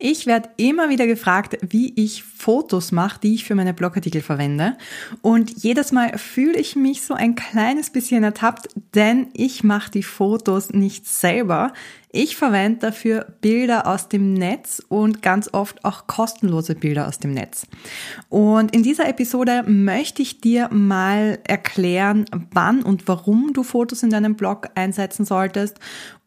Ich werde immer wieder gefragt, wie ich Fotos mache, die ich für meine Blogartikel verwende. Und jedes Mal fühle ich mich so ein kleines bisschen ertappt, denn ich mache die Fotos nicht selber. Ich verwende dafür Bilder aus dem Netz und ganz oft auch kostenlose Bilder aus dem Netz. Und in dieser Episode möchte ich dir mal erklären, wann und warum du Fotos in deinem Blog einsetzen solltest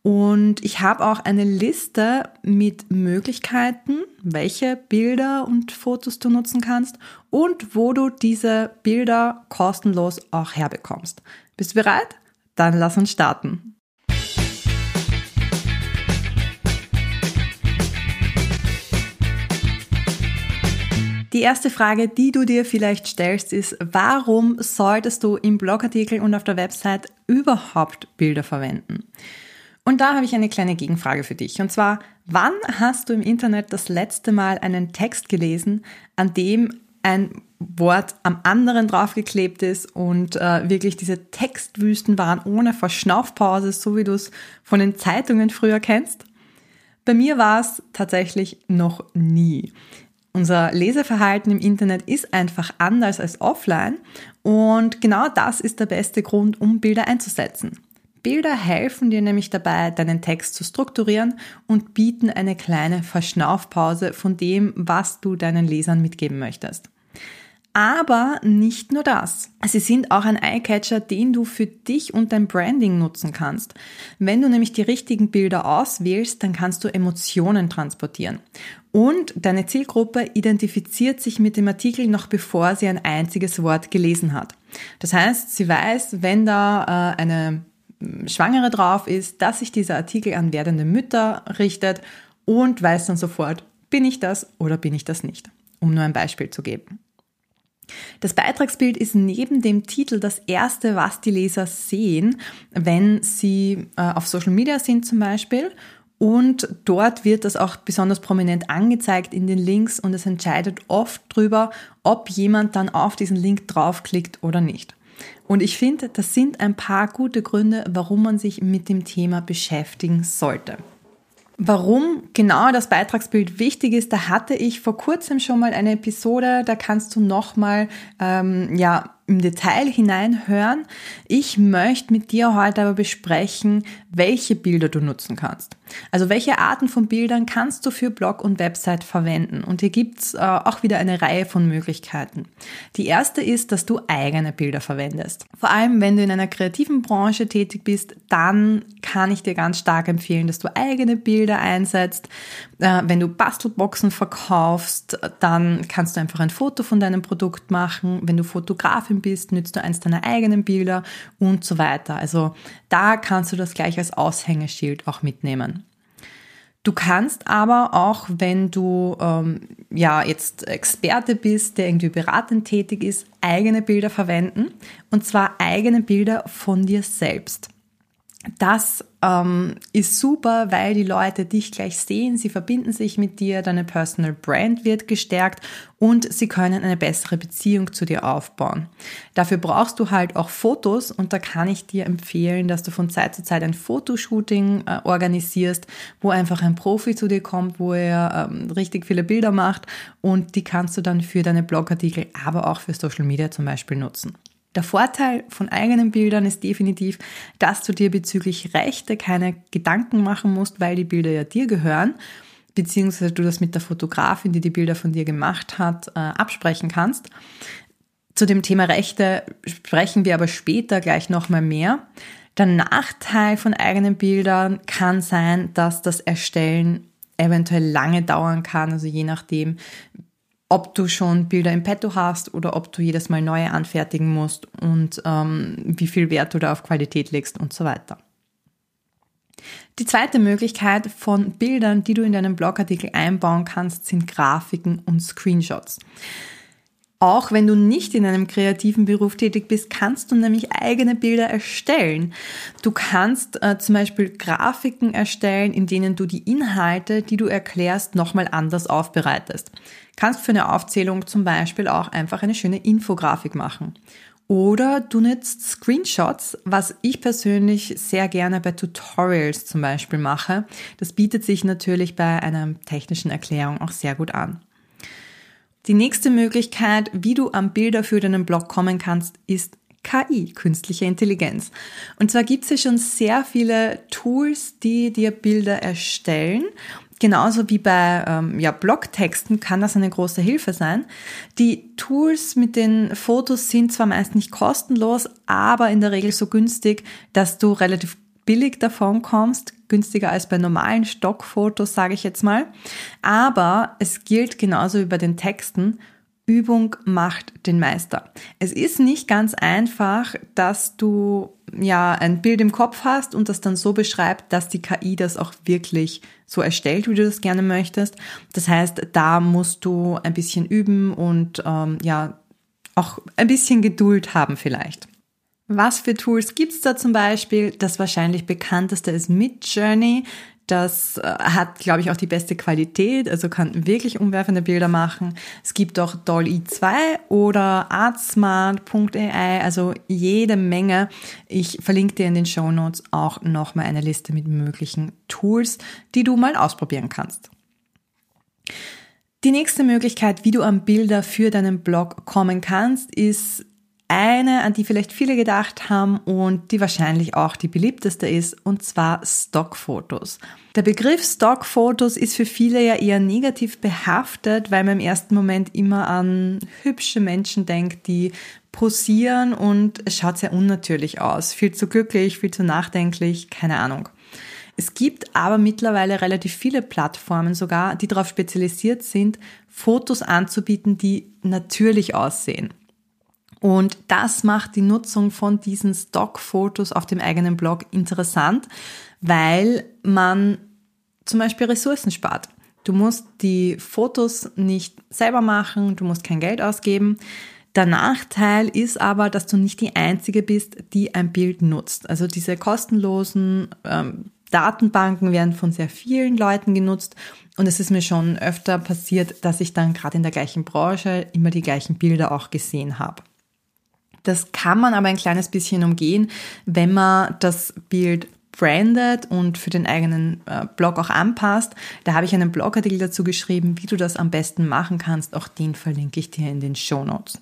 und ich habe auch eine Liste mit Möglichkeiten, welche Bilder und Fotos du nutzen kannst und wo du diese Bilder kostenlos auch herbekommst. Bist du bereit? Dann lass uns starten. Die erste Frage, die du dir vielleicht stellst, ist, warum solltest du im Blogartikel und auf der Website überhaupt Bilder verwenden? Und da habe ich eine kleine Gegenfrage für dich. Und zwar, wann hast du im Internet das letzte Mal einen Text gelesen, an dem ein Wort am anderen draufgeklebt ist und äh, wirklich diese Textwüsten waren ohne Verschnaufpause, so wie du es von den Zeitungen früher kennst? Bei mir war es tatsächlich noch nie. Unser Leseverhalten im Internet ist einfach anders als offline und genau das ist der beste Grund, um Bilder einzusetzen. Bilder helfen dir nämlich dabei, deinen Text zu strukturieren und bieten eine kleine Verschnaufpause von dem, was du deinen Lesern mitgeben möchtest. Aber nicht nur das. Sie sind auch ein Eyecatcher, den du für dich und dein Branding nutzen kannst. Wenn du nämlich die richtigen Bilder auswählst, dann kannst du Emotionen transportieren. Und deine Zielgruppe identifiziert sich mit dem Artikel noch bevor sie ein einziges Wort gelesen hat. Das heißt, sie weiß, wenn da äh, eine Schwangere drauf ist, dass sich dieser Artikel an werdende Mütter richtet und weiß dann sofort, bin ich das oder bin ich das nicht, um nur ein Beispiel zu geben. Das Beitragsbild ist neben dem Titel das erste, was die Leser sehen, wenn sie äh, auf Social Media sind zum Beispiel. Und dort wird das auch besonders prominent angezeigt in den Links und es entscheidet oft darüber, ob jemand dann auf diesen Link draufklickt oder nicht. Und ich finde, das sind ein paar gute Gründe, warum man sich mit dem Thema beschäftigen sollte. Warum genau das Beitragsbild wichtig ist, da hatte ich vor kurzem schon mal eine Episode, da kannst du nochmal ähm, ja, im Detail hineinhören. Ich möchte mit dir heute aber besprechen, welche Bilder du nutzen kannst. Also welche Arten von Bildern kannst du für Blog und Website verwenden? Und hier gibt's äh, auch wieder eine Reihe von Möglichkeiten. Die erste ist, dass du eigene Bilder verwendest. Vor allem, wenn du in einer kreativen Branche tätig bist, dann kann ich dir ganz stark empfehlen, dass du eigene Bilder einsetzt. Äh, wenn du Bastelboxen verkaufst, dann kannst du einfach ein Foto von deinem Produkt machen. Wenn du Fotografin bist, nützt du eins deiner eigenen Bilder und so weiter. Also da kannst du das gleich als Aushängeschild auch mitnehmen. Du kannst aber auch, wenn du ähm, ja jetzt Experte bist, der irgendwie beratend tätig ist, eigene Bilder verwenden und zwar eigene Bilder von dir selbst. Das ähm, ist super, weil die Leute dich gleich sehen, sie verbinden sich mit dir, deine Personal Brand wird gestärkt und sie können eine bessere Beziehung zu dir aufbauen. Dafür brauchst du halt auch Fotos und da kann ich dir empfehlen, dass du von Zeit zu Zeit ein Fotoshooting äh, organisierst, wo einfach ein Profi zu dir kommt, wo er ähm, richtig viele Bilder macht und die kannst du dann für deine Blogartikel, aber auch für Social Media zum Beispiel nutzen. Der Vorteil von eigenen Bildern ist definitiv, dass du dir bezüglich Rechte keine Gedanken machen musst, weil die Bilder ja dir gehören, beziehungsweise du das mit der Fotografin, die die Bilder von dir gemacht hat, äh, absprechen kannst. Zu dem Thema Rechte sprechen wir aber später gleich nochmal mehr. Der Nachteil von eigenen Bildern kann sein, dass das Erstellen eventuell lange dauern kann, also je nachdem, ob du schon Bilder im Petto hast oder ob du jedes Mal neue anfertigen musst und ähm, wie viel Wert du da auf Qualität legst und so weiter. Die zweite Möglichkeit von Bildern, die du in deinen Blogartikel einbauen kannst, sind Grafiken und Screenshots. Auch wenn du nicht in einem kreativen Beruf tätig bist, kannst du nämlich eigene Bilder erstellen. Du kannst äh, zum Beispiel Grafiken erstellen, in denen du die Inhalte, die du erklärst, nochmal anders aufbereitest. Kannst für eine Aufzählung zum Beispiel auch einfach eine schöne Infografik machen. Oder du nutzt Screenshots, was ich persönlich sehr gerne bei Tutorials zum Beispiel mache. Das bietet sich natürlich bei einer technischen Erklärung auch sehr gut an. Die nächste Möglichkeit, wie du an Bilder für deinen Blog kommen kannst, ist KI, künstliche Intelligenz. Und zwar gibt es ja schon sehr viele Tools, die dir Bilder erstellen Genauso wie bei ähm, ja, Blogtexten kann das eine große Hilfe sein. Die Tools mit den Fotos sind zwar meist nicht kostenlos, aber in der Regel so günstig, dass du relativ billig davon kommst, günstiger als bei normalen Stockfotos, sage ich jetzt mal. Aber es gilt genauso wie bei den Texten, Übung macht den Meister. Es ist nicht ganz einfach, dass du ja ein Bild im Kopf hast und das dann so beschreibt, dass die KI das auch wirklich so erstellt, wie du das gerne möchtest. Das heißt, da musst du ein bisschen üben und ähm, ja auch ein bisschen Geduld haben vielleicht. Was für Tools gibt's da zum Beispiel? Das wahrscheinlich bekannteste ist Midjourney. Das äh, hat, glaube ich, auch die beste Qualität, also kann wirklich umwerfende Bilder machen. Es gibt auch Dolly 2 oder artsmart.ai, also jede Menge. Ich verlinke dir in den Show Notes auch nochmal eine Liste mit möglichen Tools, die du mal ausprobieren kannst. Die nächste Möglichkeit, wie du an Bilder für deinen Blog kommen kannst, ist eine, an die vielleicht viele gedacht haben und die wahrscheinlich auch die beliebteste ist, und zwar Stockfotos. Der Begriff Stockfotos ist für viele ja eher negativ behaftet, weil man im ersten Moment immer an hübsche Menschen denkt, die posieren und es schaut sehr unnatürlich aus. Viel zu glücklich, viel zu nachdenklich, keine Ahnung. Es gibt aber mittlerweile relativ viele Plattformen sogar, die darauf spezialisiert sind, Fotos anzubieten, die natürlich aussehen. Und das macht die Nutzung von diesen Stockfotos auf dem eigenen Blog interessant, weil man zum Beispiel Ressourcen spart. Du musst die Fotos nicht selber machen, du musst kein Geld ausgeben. Der Nachteil ist aber, dass du nicht die Einzige bist, die ein Bild nutzt. Also diese kostenlosen ähm, Datenbanken werden von sehr vielen Leuten genutzt und es ist mir schon öfter passiert, dass ich dann gerade in der gleichen Branche immer die gleichen Bilder auch gesehen habe. Das kann man aber ein kleines bisschen umgehen, wenn man das Bild brandet und für den eigenen äh, Blog auch anpasst. Da habe ich einen Blogartikel dazu geschrieben, wie du das am besten machen kannst. Auch den verlinke ich dir in den Show Notes.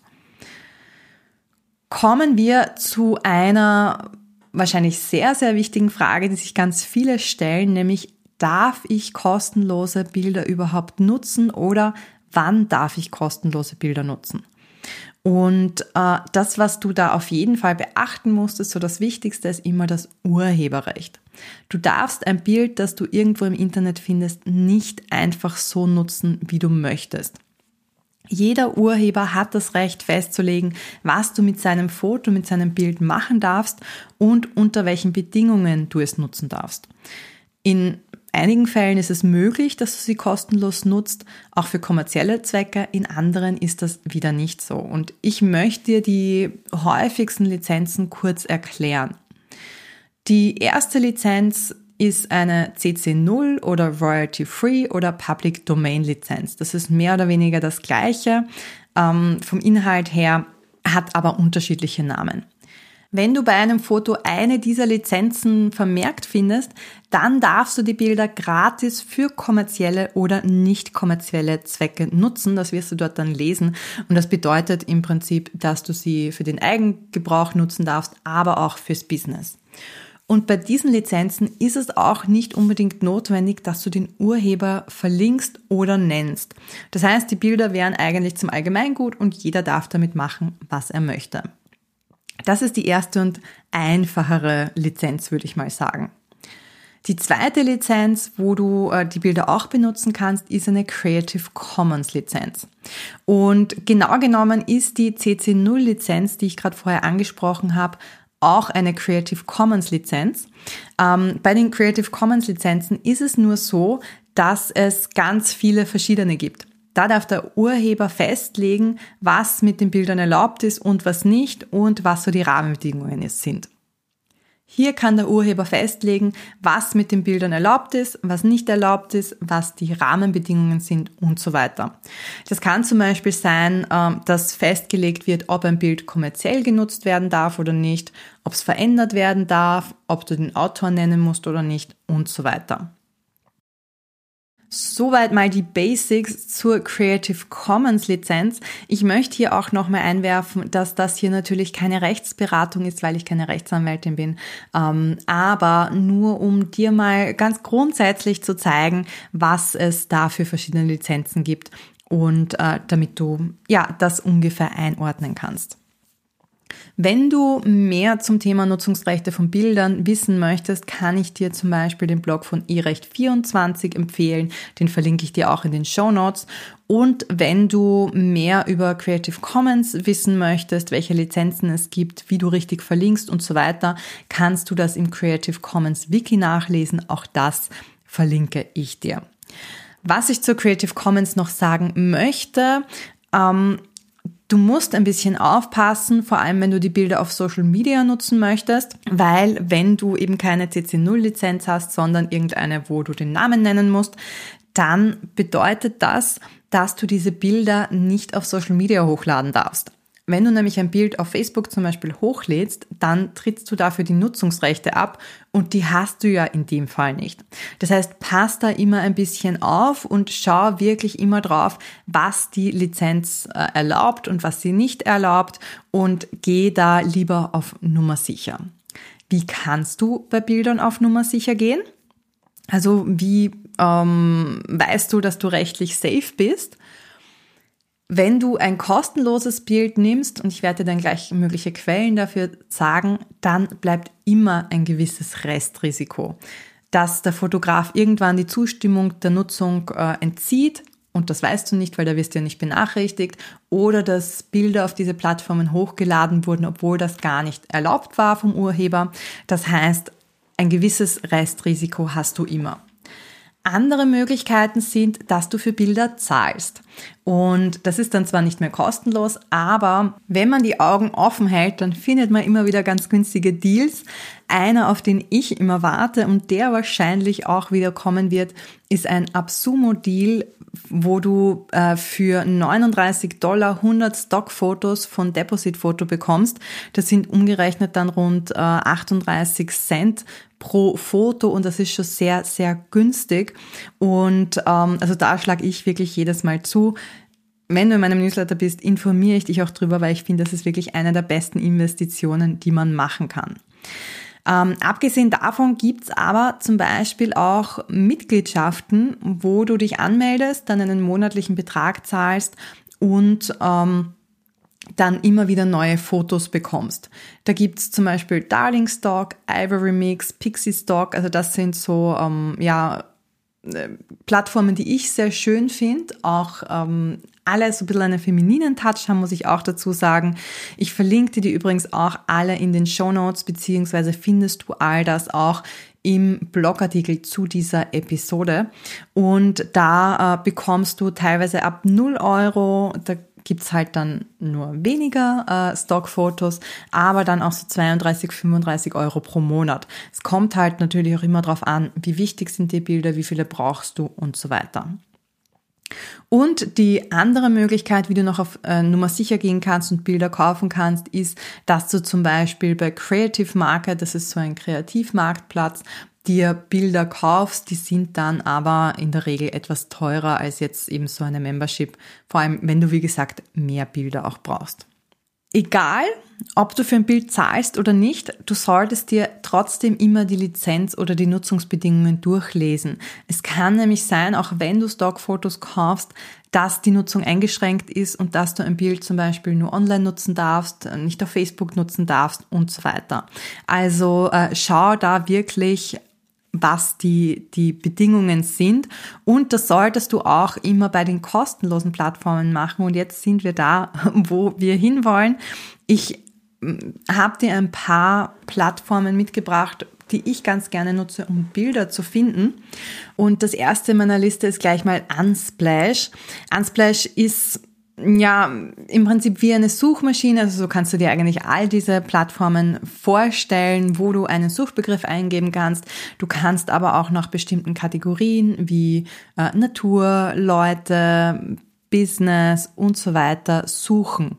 Kommen wir zu einer wahrscheinlich sehr, sehr wichtigen Frage, die sich ganz viele stellen, nämlich darf ich kostenlose Bilder überhaupt nutzen oder wann darf ich kostenlose Bilder nutzen? Und äh, das, was du da auf jeden Fall beachten musst, ist so das Wichtigste, ist immer das Urheberrecht. Du darfst ein Bild, das du irgendwo im Internet findest, nicht einfach so nutzen, wie du möchtest. Jeder Urheber hat das Recht festzulegen, was du mit seinem Foto, mit seinem Bild machen darfst und unter welchen Bedingungen du es nutzen darfst. In einigen Fällen ist es möglich, dass du sie kostenlos nutzt, auch für kommerzielle Zwecke. In anderen ist das wieder nicht so. Und ich möchte dir die häufigsten Lizenzen kurz erklären. Die erste Lizenz ist eine CC0 oder Royalty Free oder Public Domain Lizenz. Das ist mehr oder weniger das gleiche ähm, vom Inhalt her, hat aber unterschiedliche Namen. Wenn du bei einem Foto eine dieser Lizenzen vermerkt findest, dann darfst du die Bilder gratis für kommerzielle oder nicht kommerzielle Zwecke nutzen. Das wirst du dort dann lesen. Und das bedeutet im Prinzip, dass du sie für den Eigengebrauch nutzen darfst, aber auch fürs Business. Und bei diesen Lizenzen ist es auch nicht unbedingt notwendig, dass du den Urheber verlinkst oder nennst. Das heißt, die Bilder wären eigentlich zum Allgemeingut und jeder darf damit machen, was er möchte. Das ist die erste und einfachere Lizenz, würde ich mal sagen. Die zweite Lizenz, wo du äh, die Bilder auch benutzen kannst, ist eine Creative Commons Lizenz. Und genau genommen ist die CC0 Lizenz, die ich gerade vorher angesprochen habe, auch eine Creative Commons Lizenz. Ähm, bei den Creative Commons Lizenzen ist es nur so, dass es ganz viele verschiedene gibt. Da darf der Urheber festlegen, was mit den Bildern erlaubt ist und was nicht und was so die Rahmenbedingungen sind. Hier kann der Urheber festlegen, was mit den Bildern erlaubt ist, was nicht erlaubt ist, was die Rahmenbedingungen sind und so weiter. Das kann zum Beispiel sein, ähm, dass festgelegt wird, ob ein Bild kommerziell genutzt werden darf oder nicht, ob es verändert werden darf, ob du den Autor nennen musst oder nicht und so weiter. Soweit mal die Basics zur Creative Commons Lizenz. Ich möchte hier auch nochmal einwerfen, dass das hier natürlich keine Rechtsberatung ist, weil ich keine Rechtsanwältin bin, ähm, aber nur um dir mal ganz grundsätzlich zu zeigen, was es da für verschiedene Lizenzen gibt und äh, damit du ja das ungefähr einordnen kannst. Wenn du mehr zum Thema Nutzungsrechte von Bildern wissen möchtest, kann ich dir zum Beispiel den Blog von eRecht24 empfehlen. Den verlinke ich dir auch in den Show Notes. Und wenn du mehr über Creative Commons wissen möchtest, welche Lizenzen es gibt, wie du richtig verlinkst und so weiter, kannst du das im Creative Commons Wiki nachlesen. Auch das verlinke ich dir. Was ich zur Creative Commons noch sagen möchte, ähm, Du musst ein bisschen aufpassen, vor allem wenn du die Bilder auf Social Media nutzen möchtest, weil wenn du eben keine CC0-Lizenz hast, sondern irgendeine, wo du den Namen nennen musst, dann bedeutet das, dass du diese Bilder nicht auf Social Media hochladen darfst. Wenn du nämlich ein Bild auf Facebook zum Beispiel hochlädst, dann trittst du dafür die Nutzungsrechte ab und die hast du ja in dem Fall nicht. Das heißt, pass da immer ein bisschen auf und schau wirklich immer drauf, was die Lizenz äh, erlaubt und was sie nicht erlaubt und geh da lieber auf Nummer sicher. Wie kannst du bei Bildern auf Nummer sicher gehen? Also wie ähm, weißt du, dass du rechtlich safe bist? Wenn du ein kostenloses Bild nimmst, und ich werde dir dann gleich mögliche Quellen dafür sagen, dann bleibt immer ein gewisses Restrisiko, dass der Fotograf irgendwann die Zustimmung der Nutzung äh, entzieht und das weißt du nicht, weil da wirst du ja nicht benachrichtigt, oder dass Bilder auf diese Plattformen hochgeladen wurden, obwohl das gar nicht erlaubt war vom Urheber. Das heißt, ein gewisses Restrisiko hast du immer. Andere Möglichkeiten sind, dass du für Bilder zahlst. Und das ist dann zwar nicht mehr kostenlos, aber wenn man die Augen offen hält, dann findet man immer wieder ganz günstige Deals. Einer, auf den ich immer warte und der wahrscheinlich auch wieder kommen wird, ist ein Absumo-Deal, wo du äh, für 39 Dollar 100 Stockfotos von Deposit Photo bekommst. Das sind umgerechnet dann rund äh, 38 Cent pro Foto und das ist schon sehr, sehr günstig. Und ähm, also da schlage ich wirklich jedes Mal zu. Wenn du in meinem Newsletter bist, informiere ich dich auch drüber, weil ich finde, das ist wirklich eine der besten Investitionen, die man machen kann. Ähm, abgesehen davon gibt's aber zum Beispiel auch Mitgliedschaften, wo du dich anmeldest, dann einen monatlichen Betrag zahlst und ähm, dann immer wieder neue Fotos bekommst. Da gibt's zum Beispiel Darling Stock, Ivory Mix, Pixie Stock, also das sind so ähm, ja, äh, Plattformen, die ich sehr schön finde, auch ähm, alle so ein bisschen einen femininen Touch haben, muss ich auch dazu sagen. Ich verlinke dir die übrigens auch alle in den Show Notes, beziehungsweise findest du all das auch im Blogartikel zu dieser Episode. Und da äh, bekommst du teilweise ab 0 Euro, da gibt's halt dann nur weniger äh, Stockfotos, aber dann auch so 32, 35 Euro pro Monat. Es kommt halt natürlich auch immer darauf an, wie wichtig sind die Bilder, wie viele brauchst du und so weiter. Und die andere Möglichkeit, wie du noch auf äh, Nummer sicher gehen kannst und Bilder kaufen kannst, ist, dass du zum Beispiel bei Creative Market, das ist so ein Kreativmarktplatz, dir Bilder kaufst, die sind dann aber in der Regel etwas teurer als jetzt eben so eine Membership, vor allem wenn du, wie gesagt, mehr Bilder auch brauchst. Egal, ob du für ein Bild zahlst oder nicht, du solltest dir trotzdem immer die Lizenz oder die Nutzungsbedingungen durchlesen. Es kann nämlich sein, auch wenn du Stockfotos kaufst, dass die Nutzung eingeschränkt ist und dass du ein Bild zum Beispiel nur online nutzen darfst, nicht auf Facebook nutzen darfst und so weiter. Also äh, schau da wirklich was die, die Bedingungen sind. Und das solltest du auch immer bei den kostenlosen Plattformen machen. Und jetzt sind wir da, wo wir hinwollen. Ich mm, habe dir ein paar Plattformen mitgebracht, die ich ganz gerne nutze, um Bilder zu finden. Und das erste meiner Liste ist gleich mal Unsplash. Unsplash ist ja, im Prinzip wie eine Suchmaschine. Also so kannst du dir eigentlich all diese Plattformen vorstellen, wo du einen Suchbegriff eingeben kannst. Du kannst aber auch nach bestimmten Kategorien wie äh, Natur, Leute, Business und so weiter suchen.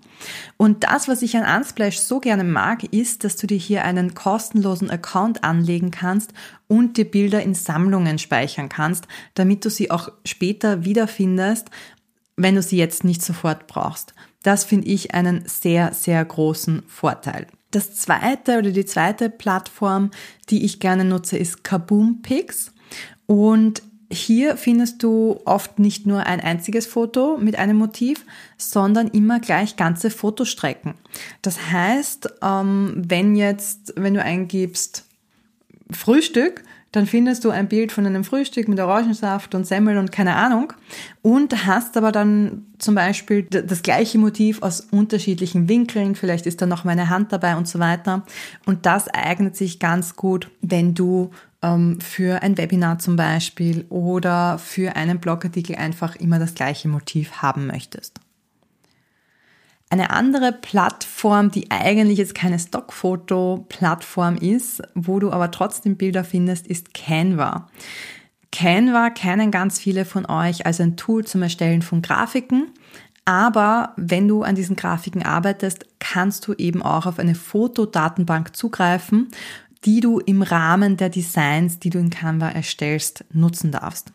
Und das, was ich an Unsplash so gerne mag, ist, dass du dir hier einen kostenlosen Account anlegen kannst und die Bilder in Sammlungen speichern kannst, damit du sie auch später wiederfindest, wenn du sie jetzt nicht sofort brauchst. Das finde ich einen sehr, sehr großen Vorteil. Das zweite oder die zweite Plattform, die ich gerne nutze, ist Kaboom Pics. Und hier findest du oft nicht nur ein einziges Foto mit einem Motiv, sondern immer gleich ganze Fotostrecken. Das heißt, ähm, wenn jetzt, wenn du eingibst Frühstück, dann findest du ein Bild von einem Frühstück mit Orangensaft und Semmel und keine Ahnung und hast aber dann zum Beispiel das gleiche Motiv aus unterschiedlichen Winkeln, vielleicht ist da noch meine Hand dabei und so weiter. Und das eignet sich ganz gut, wenn du ähm, für ein Webinar zum Beispiel oder für einen Blogartikel einfach immer das gleiche Motiv haben möchtest. Eine andere Plattform, die eigentlich jetzt keine Stockfoto-Plattform ist, wo du aber trotzdem Bilder findest, ist Canva. Canva kennen ganz viele von euch als ein Tool zum Erstellen von Grafiken. Aber wenn du an diesen Grafiken arbeitest, kannst du eben auch auf eine Fotodatenbank zugreifen, die du im Rahmen der Designs, die du in Canva erstellst, nutzen darfst.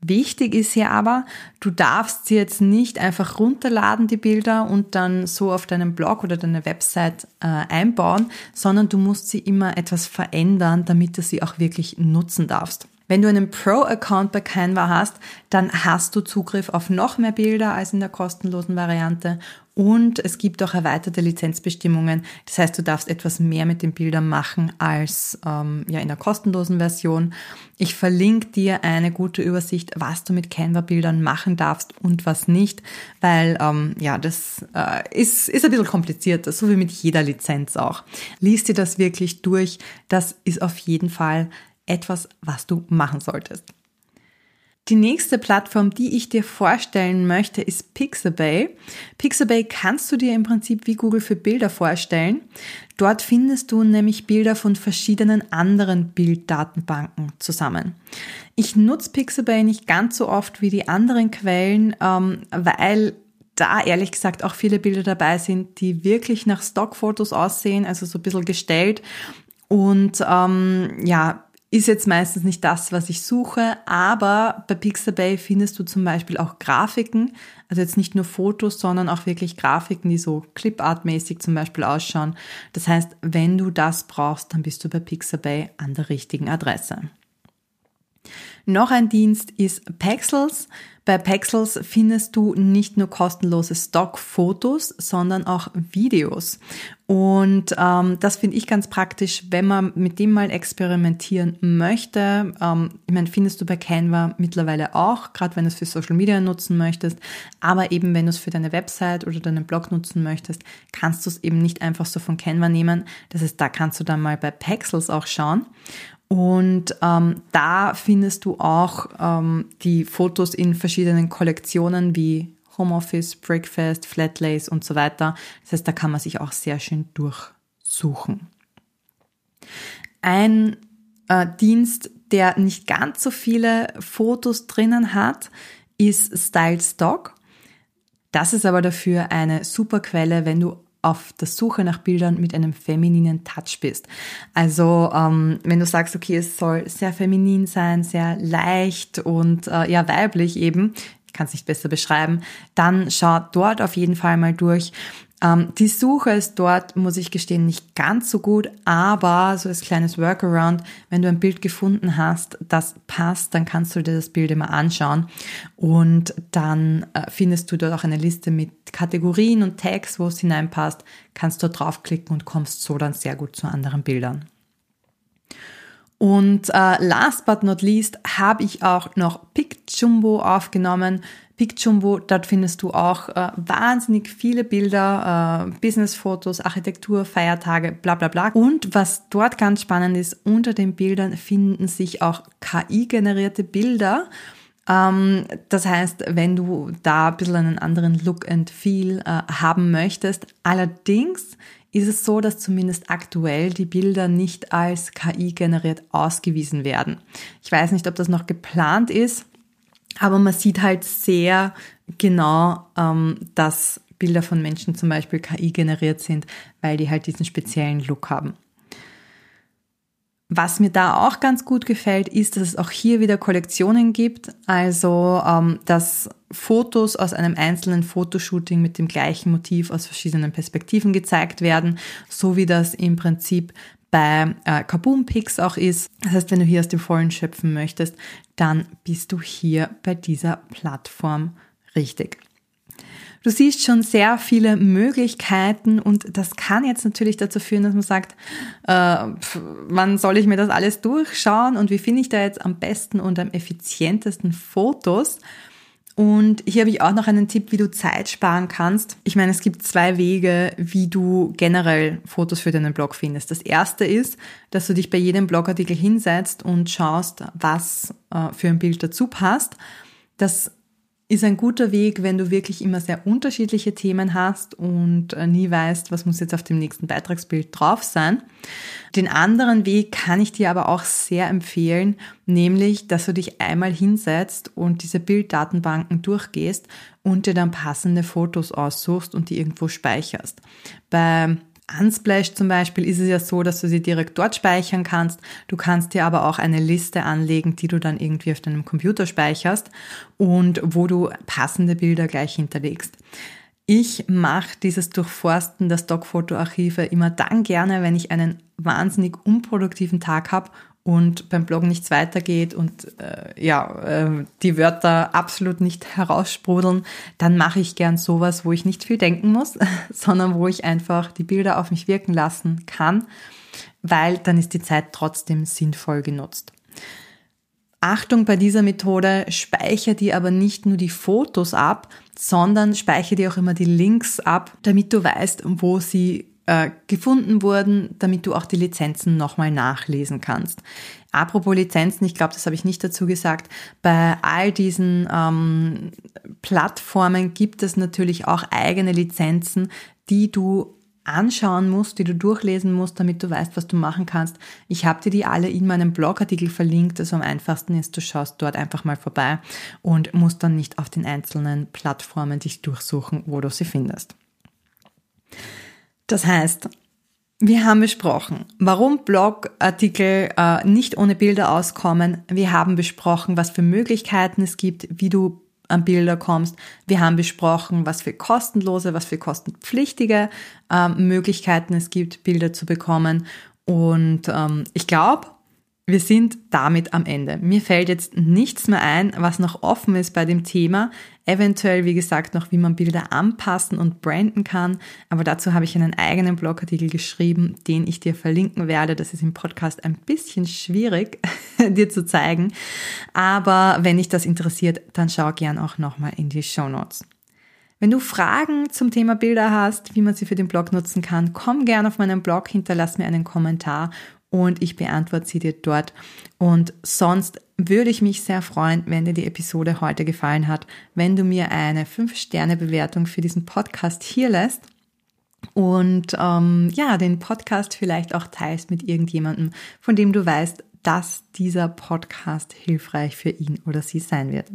Wichtig ist hier aber, du darfst sie jetzt nicht einfach runterladen, die Bilder, und dann so auf deinem Blog oder deine Website äh, einbauen, sondern du musst sie immer etwas verändern, damit du sie auch wirklich nutzen darfst. Wenn du einen Pro-Account bei Canva hast, dann hast du Zugriff auf noch mehr Bilder als in der kostenlosen Variante und es gibt auch erweiterte Lizenzbestimmungen. Das heißt, du darfst etwas mehr mit den Bildern machen als ähm, ja in der kostenlosen Version. Ich verlinke dir eine gute Übersicht, was du mit Canva-Bildern machen darfst und was nicht, weil ähm, ja das äh, ist ist ein bisschen komplizierter, so wie mit jeder Lizenz auch. Lies dir das wirklich durch. Das ist auf jeden Fall etwas, was du machen solltest. Die nächste Plattform, die ich dir vorstellen möchte, ist Pixabay. Pixabay kannst du dir im Prinzip wie Google für Bilder vorstellen. Dort findest du nämlich Bilder von verschiedenen anderen Bilddatenbanken zusammen. Ich nutze Pixabay nicht ganz so oft wie die anderen Quellen, ähm, weil da ehrlich gesagt auch viele Bilder dabei sind, die wirklich nach Stockfotos aussehen, also so ein bisschen gestellt. Und ähm, ja, ist jetzt meistens nicht das, was ich suche, aber bei Pixabay findest du zum Beispiel auch Grafiken, also jetzt nicht nur Fotos, sondern auch wirklich Grafiken, die so Clipart-mäßig zum Beispiel ausschauen. Das heißt, wenn du das brauchst, dann bist du bei Pixabay an der richtigen Adresse. Noch ein Dienst ist Pexels. Bei Pexels findest du nicht nur kostenlose Stockfotos, sondern auch Videos. Und ähm, das finde ich ganz praktisch, wenn man mit dem mal experimentieren möchte. Ähm, ich meine, findest du bei Canva mittlerweile auch, gerade wenn du es für Social Media nutzen möchtest. Aber eben, wenn du es für deine Website oder deinen Blog nutzen möchtest, kannst du es eben nicht einfach so von Canva nehmen. Das heißt, da kannst du dann mal bei Pexels auch schauen. Und ähm, da findest du auch ähm, die Fotos in verschiedenen Kollektionen wie Homeoffice, Breakfast, Flatlays und so weiter. Das heißt, da kann man sich auch sehr schön durchsuchen. Ein äh, Dienst, der nicht ganz so viele Fotos drinnen hat, ist Style Stock. Das ist aber dafür eine super Quelle, wenn du auf der Suche nach Bildern mit einem femininen Touch bist. Also ähm, wenn du sagst, okay, es soll sehr feminin sein, sehr leicht und äh, ja weiblich eben, kann es nicht besser beschreiben, dann schau dort auf jeden Fall mal durch. Ähm, die Suche ist dort, muss ich gestehen, nicht ganz so gut, aber so als kleines Workaround, wenn du ein Bild gefunden hast, das passt, dann kannst du dir das Bild immer anschauen und dann äh, findest du dort auch eine Liste mit Kategorien und Tags, wo es hineinpasst, kannst dort draufklicken und kommst so dann sehr gut zu anderen Bildern. Und äh, last but not least habe ich auch noch PicJumbo aufgenommen. PicJumbo, dort findest du auch äh, wahnsinnig viele Bilder, äh, Businessfotos, Architektur, Feiertage, bla bla bla. Und was dort ganz spannend ist, unter den Bildern finden sich auch KI-generierte Bilder Ähm, das heißt, wenn du da ein bisschen einen anderen Look and Feel äh, haben möchtest, allerdings ist es so, dass zumindest aktuell die Bilder nicht als KI generiert ausgewiesen werden. Ich weiß nicht, ob das noch geplant ist, aber man sieht halt sehr genau, ähm, dass Bilder von Menschen zum Beispiel KI generiert sind, weil die halt diesen speziellen Look haben. Was mir da auch ganz gut gefällt, ist, dass es auch hier wieder Kollektionen gibt. Also, ähm, dass Fotos aus einem einzelnen Fotoshooting mit dem gleichen Motiv aus verschiedenen Perspektiven gezeigt werden, so wie das im Prinzip bei äh, Kaboom Pix auch ist. Das heißt, wenn du hier aus dem Vollen schöpfen möchtest, dann bist du hier bei dieser Plattform richtig. Du siehst schon sehr viele Möglichkeiten und das kann jetzt natürlich dazu führen, dass man sagt, äh, wann soll ich mir das alles durchschauen und wie finde ich da jetzt am besten und am effizientesten Fotos? Und hier habe ich auch noch einen Tipp, wie du Zeit sparen kannst. Ich meine, es gibt zwei Wege, wie du generell Fotos für deinen Blog findest. Das erste ist, dass du dich bei jedem Blogartikel hinsetzt und schaust, was äh, für ein Bild dazu passt. Das ist ein guter Weg, wenn du wirklich immer sehr unterschiedliche Themen hast und äh, nie weißt, was muss jetzt auf dem nächsten Beitragsbild drauf sein. Den anderen Weg kann ich dir aber auch sehr empfehlen, nämlich, dass du dich einmal hinsetzt und diese Bilddatenbanken durchgehst und dir dann passende Fotos aussuchst und die irgendwo speicherst. Bei Unsplash zum Beispiel ist es ja so, dass du sie direkt dort speichern kannst. Du kannst dir aber auch eine Liste anlegen, die du dann irgendwie auf deinem Computer speicherst und wo du passende Bilder gleich hinterlegst. Ich mache dieses Durchforsten der Stockfotoarchive immer dann gerne, wenn ich einen wahnsinnig unproduktiven Tag habe und beim Bloggen nichts weitergeht und äh, ja, äh, die Wörter absolut nicht heraussprudeln, dann mache ich gern sowas, wo ich nicht viel denken muss, sondern wo ich einfach die Bilder auf mich wirken lassen kann, weil dann ist die Zeit trotzdem sinnvoll genutzt. Achtung bei dieser Methode, speichere dir aber nicht nur die Fotos ab, sondern speichere dir auch immer die Links ab, damit du weißt, wo sie äh, gefunden wurden, damit du auch die Lizenzen nochmal nachlesen kannst. Apropos Lizenzen, ich glaube, das habe ich nicht dazu gesagt, bei all diesen ähm, Plattformen gibt es natürlich auch eigene Lizenzen, die du anschauen musst, die du durchlesen musst, damit du weißt, was du machen kannst. Ich habe dir die alle in meinem Blogartikel verlinkt. Also am einfachsten ist, du schaust dort einfach mal vorbei und musst dann nicht auf den einzelnen Plattformen dich durchsuchen, wo du sie findest. Das heißt, wir haben besprochen, warum Blogartikel äh, nicht ohne Bilder auskommen. Wir haben besprochen, was für Möglichkeiten es gibt, wie du an Bilder kommst. Wir haben besprochen, was für kostenlose, was für kostenpflichtige äh, Möglichkeiten es gibt, Bilder zu bekommen. Und ähm, ich glaube, wir sind damit am Ende. Mir fällt jetzt nichts mehr ein, was noch offen ist bei dem Thema. Eventuell, wie gesagt, noch, wie man Bilder anpassen und branden kann. Aber dazu habe ich einen eigenen Blogartikel geschrieben, den ich dir verlinken werde. Das ist im Podcast ein bisschen schwierig, dir zu zeigen. Aber wenn dich das interessiert, dann schau gern auch nochmal in die Show Notes. Wenn du Fragen zum Thema Bilder hast, wie man sie für den Blog nutzen kann, komm gern auf meinen Blog, hinterlass mir einen Kommentar und ich beantworte sie dir dort. Und sonst würde ich mich sehr freuen, wenn dir die Episode heute gefallen hat, wenn du mir eine 5-Sterne-Bewertung für diesen Podcast hier lässt und ähm, ja, den Podcast vielleicht auch teilst mit irgendjemandem, von dem du weißt, dass dieser Podcast hilfreich für ihn oder sie sein wird.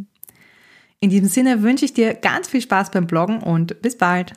In diesem Sinne wünsche ich dir ganz viel Spaß beim Bloggen und bis bald.